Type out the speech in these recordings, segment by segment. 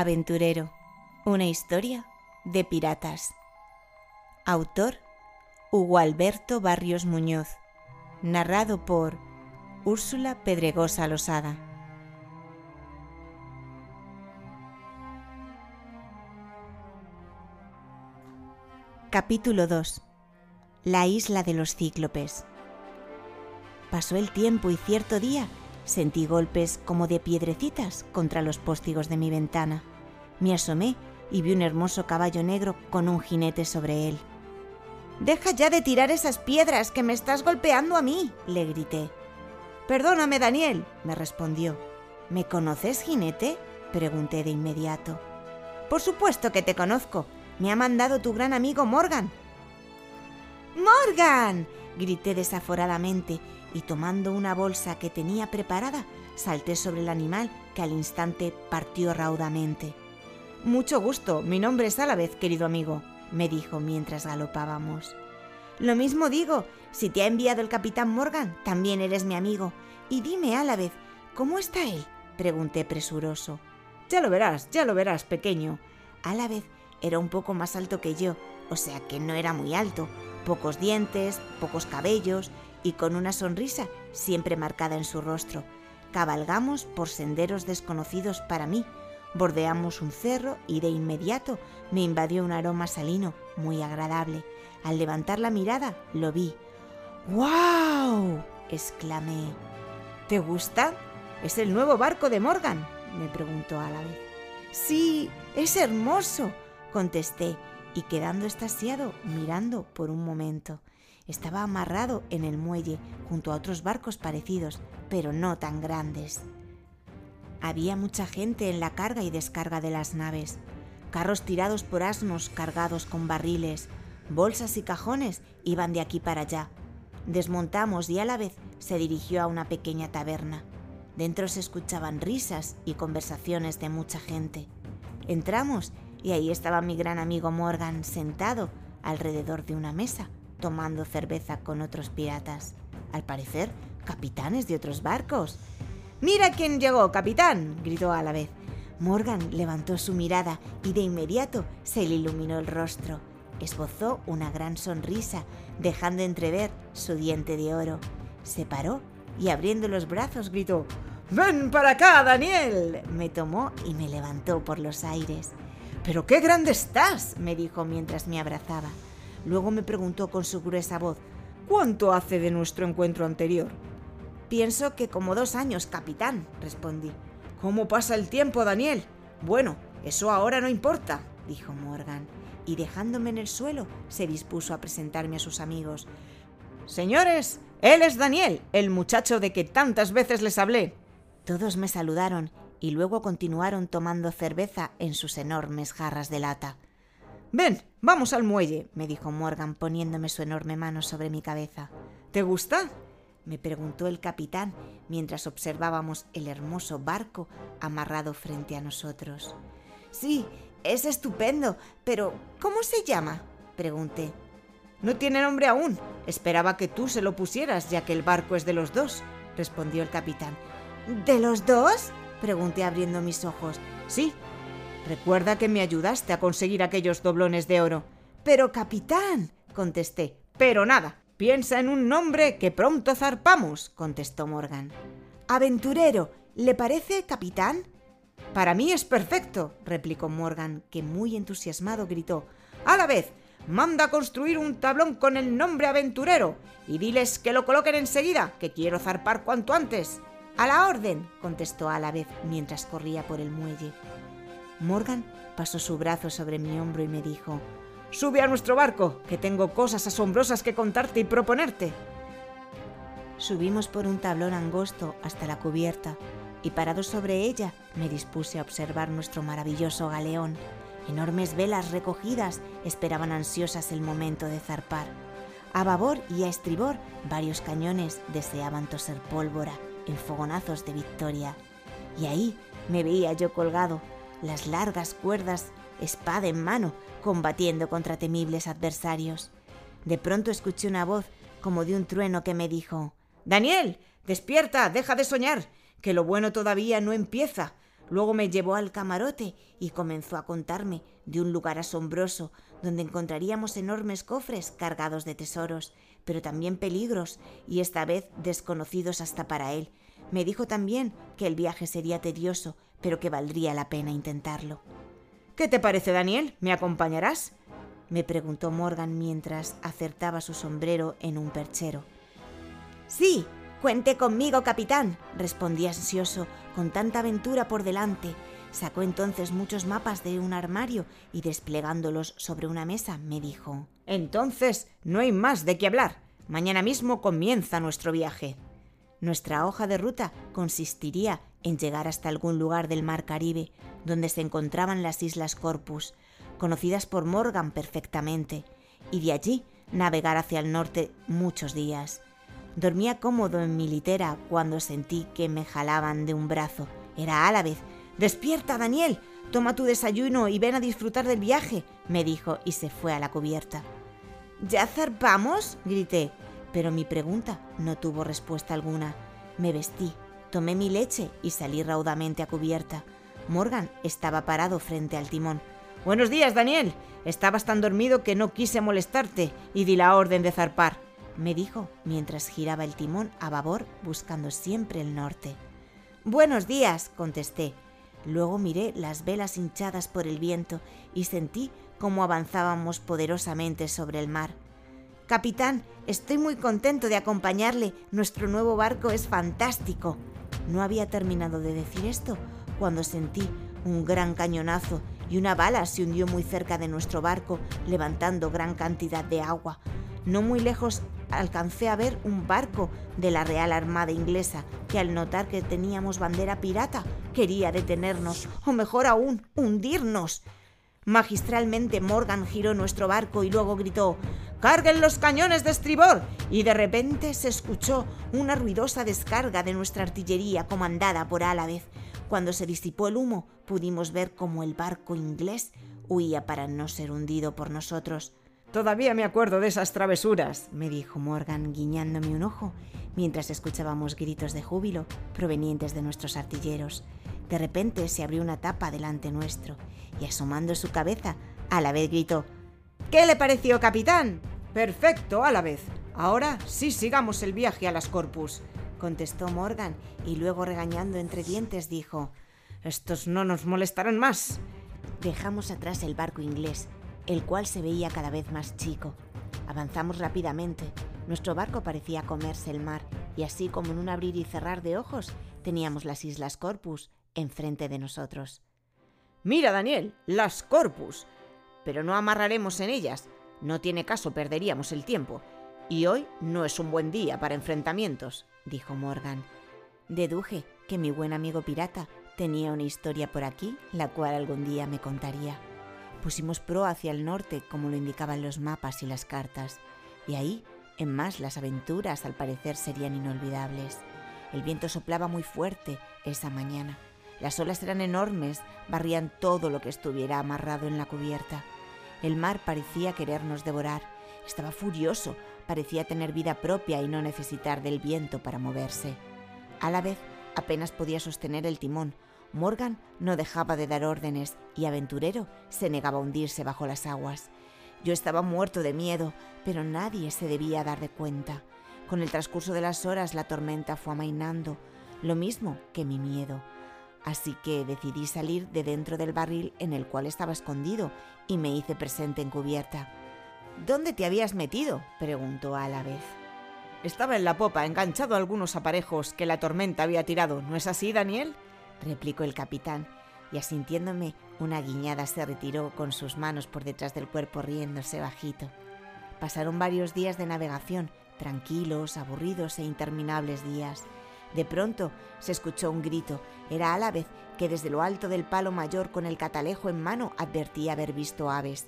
Aventurero, una historia de piratas. Autor Hugo Alberto Barrios Muñoz. Narrado por Úrsula Pedregosa Losada. Capítulo 2. La isla de los cíclopes. Pasó el tiempo y cierto día sentí golpes como de piedrecitas contra los póstigos de mi ventana. Me asomé y vi un hermoso caballo negro con un jinete sobre él. Deja ya de tirar esas piedras que me estás golpeando a mí, le grité. Perdóname, Daniel, me respondió. ¿Me conoces, jinete? pregunté de inmediato. Por supuesto que te conozco. Me ha mandado tu gran amigo Morgan. ¡Morgan! grité desaforadamente y tomando una bolsa que tenía preparada, salté sobre el animal que al instante partió raudamente. Mucho gusto, mi nombre es Alavez, querido amigo, me dijo mientras galopábamos. Lo mismo digo, si te ha enviado el capitán Morgan, también eres mi amigo. Y dime, Alavez, ¿cómo está él? pregunté presuroso. Ya lo verás, ya lo verás, pequeño. Alavez era un poco más alto que yo, o sea que no era muy alto, pocos dientes, pocos cabellos y con una sonrisa siempre marcada en su rostro. Cabalgamos por senderos desconocidos para mí, bordeamos un cerro y de inmediato me invadió un aroma salino muy agradable. Al levantar la mirada lo vi. ¡Wow! exclamé. ¿Te gusta? ¿Es el nuevo barco de Morgan? me preguntó a la vez. Sí, es hermoso, contesté, y quedando estasiado mirando por un momento. Estaba amarrado en el muelle junto a otros barcos parecidos, pero no tan grandes. Había mucha gente en la carga y descarga de las naves, carros tirados por asnos cargados con barriles, bolsas y cajones iban de aquí para allá. Desmontamos y a la vez se dirigió a una pequeña taberna. Dentro se escuchaban risas y conversaciones de mucha gente. Entramos y ahí estaba mi gran amigo Morgan sentado alrededor de una mesa, tomando cerveza con otros piratas. Al parecer, capitanes de otros barcos. ¡Mira quién llegó, capitán! gritó a la vez. Morgan levantó su mirada y de inmediato se le iluminó el rostro. Esbozó una gran sonrisa, dejando entrever su diente de oro. Se paró y abriendo los brazos gritó ¡Ven para acá, Daniel! Me tomó y me levantó por los aires. ¡Pero qué grande estás! me dijo mientras me abrazaba. Luego me preguntó con su gruesa voz, ¿Cuánto hace de nuestro encuentro anterior? Pienso que como dos años, capitán, respondí. ¿Cómo pasa el tiempo, Daniel? Bueno, eso ahora no importa, dijo Morgan, y dejándome en el suelo, se dispuso a presentarme a sus amigos. Señores, él es Daniel, el muchacho de que tantas veces les hablé. Todos me saludaron y luego continuaron tomando cerveza en sus enormes jarras de lata. Ven, vamos al muelle, me dijo Morgan poniéndome su enorme mano sobre mi cabeza. ¿Te gusta? me preguntó el capitán mientras observábamos el hermoso barco amarrado frente a nosotros. Sí, es estupendo, pero ¿cómo se llama? pregunté. No tiene nombre aún. Esperaba que tú se lo pusieras, ya que el barco es de los dos, respondió el capitán. ¿De los dos? pregunté abriendo mis ojos. Sí, Recuerda que me ayudaste a conseguir aquellos doblones de oro. Pero, capitán, contesté. Pero nada, piensa en un nombre que pronto zarpamos, contestó Morgan. Aventurero, ¿le parece, capitán? Para mí es perfecto, replicó Morgan, que muy entusiasmado gritó. A la vez, manda construir un tablón con el nombre aventurero y diles que lo coloquen enseguida, que quiero zarpar cuanto antes. A la orden, contestó a la vez mientras corría por el muelle. Morgan pasó su brazo sobre mi hombro y me dijo, Sube a nuestro barco, que tengo cosas asombrosas que contarte y proponerte. Subimos por un tablón angosto hasta la cubierta y parado sobre ella me dispuse a observar nuestro maravilloso galeón. Enormes velas recogidas esperaban ansiosas el momento de zarpar. A babor y a estribor varios cañones deseaban toser pólvora en fogonazos de victoria. Y ahí me veía yo colgado, las largas cuerdas, espada en mano, combatiendo contra temibles adversarios. De pronto escuché una voz como de un trueno que me dijo Daniel, despierta, deja de soñar, que lo bueno todavía no empieza. Luego me llevó al camarote y comenzó a contarme de un lugar asombroso donde encontraríamos enormes cofres cargados de tesoros, pero también peligros, y esta vez desconocidos hasta para él. Me dijo también que el viaje sería tedioso, pero que valdría la pena intentarlo. ¿Qué te parece, Daniel? ¿Me acompañarás? me preguntó Morgan mientras acertaba su sombrero en un perchero. Sí, cuente conmigo, capitán, respondí ansioso, con tanta aventura por delante. Sacó entonces muchos mapas de un armario y desplegándolos sobre una mesa me dijo Entonces no hay más de qué hablar. Mañana mismo comienza nuestro viaje. Nuestra hoja de ruta consistiría en llegar hasta algún lugar del mar Caribe, donde se encontraban las Islas Corpus, conocidas por Morgan perfectamente, y de allí navegar hacia el norte muchos días. Dormía cómodo en mi litera cuando sentí que me jalaban de un brazo. Era Álvarez. Despierta, Daniel. Toma tu desayuno y ven a disfrutar del viaje, me dijo y se fue a la cubierta. ¿Ya zarpamos? grité pero mi pregunta no tuvo respuesta alguna. Me vestí, tomé mi leche y salí raudamente a cubierta. Morgan estaba parado frente al timón. Buenos días, Daniel. Estabas tan dormido que no quise molestarte y di la orden de zarpar, me dijo mientras giraba el timón a babor buscando siempre el norte. Buenos días, contesté. Luego miré las velas hinchadas por el viento y sentí cómo avanzábamos poderosamente sobre el mar. Capitán, estoy muy contento de acompañarle. Nuestro nuevo barco es fantástico. No había terminado de decir esto cuando sentí un gran cañonazo y una bala se hundió muy cerca de nuestro barco, levantando gran cantidad de agua. No muy lejos alcancé a ver un barco de la Real Armada inglesa que al notar que teníamos bandera pirata quería detenernos, o mejor aún, hundirnos. Magistralmente Morgan giró nuestro barco y luego gritó ¡Carguen los cañones de estribor! Y de repente se escuchó una ruidosa descarga de nuestra artillería comandada por Álvarez. Cuando se disipó el humo, pudimos ver cómo el barco inglés huía para no ser hundido por nosotros. Todavía me acuerdo de esas travesuras, me dijo Morgan, guiñándome un ojo, mientras escuchábamos gritos de júbilo provenientes de nuestros artilleros. De repente se abrió una tapa delante nuestro, y asomando su cabeza, a la vez gritó ¿Qué le pareció, capitán? Perfecto, a la vez. Ahora sí sigamos el viaje a las Corpus, contestó Morgan, y luego regañando entre dientes dijo Estos no nos molestarán más. Dejamos atrás el barco inglés, el cual se veía cada vez más chico. Avanzamos rápidamente. Nuestro barco parecía comerse el mar, y así como en un abrir y cerrar de ojos, teníamos las Islas Corpus enfrente de nosotros. Mira, Daniel, las Corpus pero no amarraremos en ellas. No tiene caso, perderíamos el tiempo. Y hoy no es un buen día para enfrentamientos, dijo Morgan. Deduje que mi buen amigo pirata tenía una historia por aquí, la cual algún día me contaría. Pusimos pro hacia el norte, como lo indicaban los mapas y las cartas, y ahí, en más, las aventuras al parecer serían inolvidables. El viento soplaba muy fuerte esa mañana. Las olas eran enormes, barrían todo lo que estuviera amarrado en la cubierta. El mar parecía querernos devorar. Estaba furioso, parecía tener vida propia y no necesitar del viento para moverse. A la vez, apenas podía sostener el timón. Morgan no dejaba de dar órdenes y Aventurero se negaba a hundirse bajo las aguas. Yo estaba muerto de miedo, pero nadie se debía dar de cuenta. Con el transcurso de las horas la tormenta fue amainando, lo mismo que mi miedo así que decidí salir de dentro del barril en el cual estaba escondido y me hice presente en cubierta. ¿Dónde te habías metido? preguntó a la vez. Estaba en la popa, enganchado a algunos aparejos que la tormenta había tirado. ¿No es así, Daniel? replicó el capitán, y asintiéndome una guiñada se retiró con sus manos por detrás del cuerpo riéndose bajito. Pasaron varios días de navegación, tranquilos, aburridos e interminables días. De pronto se escuchó un grito. Era vez que desde lo alto del palo mayor con el catalejo en mano advertía haber visto aves.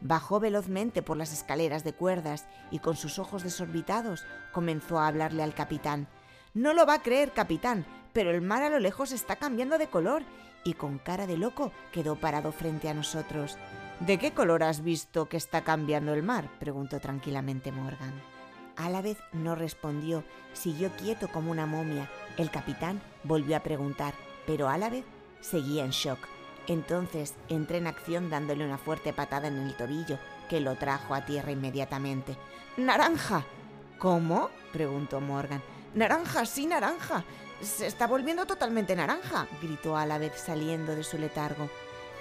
Bajó velozmente por las escaleras de cuerdas y con sus ojos desorbitados comenzó a hablarle al capitán. No lo va a creer, capitán, pero el mar a lo lejos está cambiando de color y con cara de loco quedó parado frente a nosotros. ¿De qué color has visto que está cambiando el mar? preguntó tranquilamente Morgan. Álvarez no respondió, siguió quieto como una momia. El capitán volvió a preguntar, pero Álvarez Seguía en shock. Entonces entré en acción dándole una fuerte patada en el tobillo, que lo trajo a tierra inmediatamente. ¡Naranja! ¿Cómo? preguntó Morgan. Naranja, sí, naranja. Se está volviendo totalmente naranja, gritó a la vez saliendo de su letargo.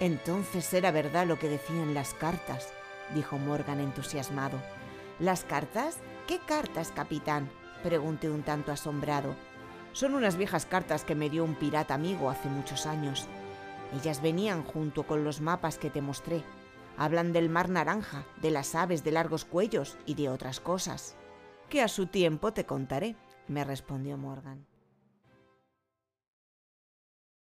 Entonces era verdad lo que decían las cartas, dijo Morgan entusiasmado. ¿Las cartas? ¿Qué cartas, capitán? pregunté un tanto asombrado. Son unas viejas cartas que me dio un pirata amigo hace muchos años. Ellas venían junto con los mapas que te mostré. Hablan del mar naranja, de las aves de largos cuellos y de otras cosas. Que a su tiempo te contaré, me respondió Morgan.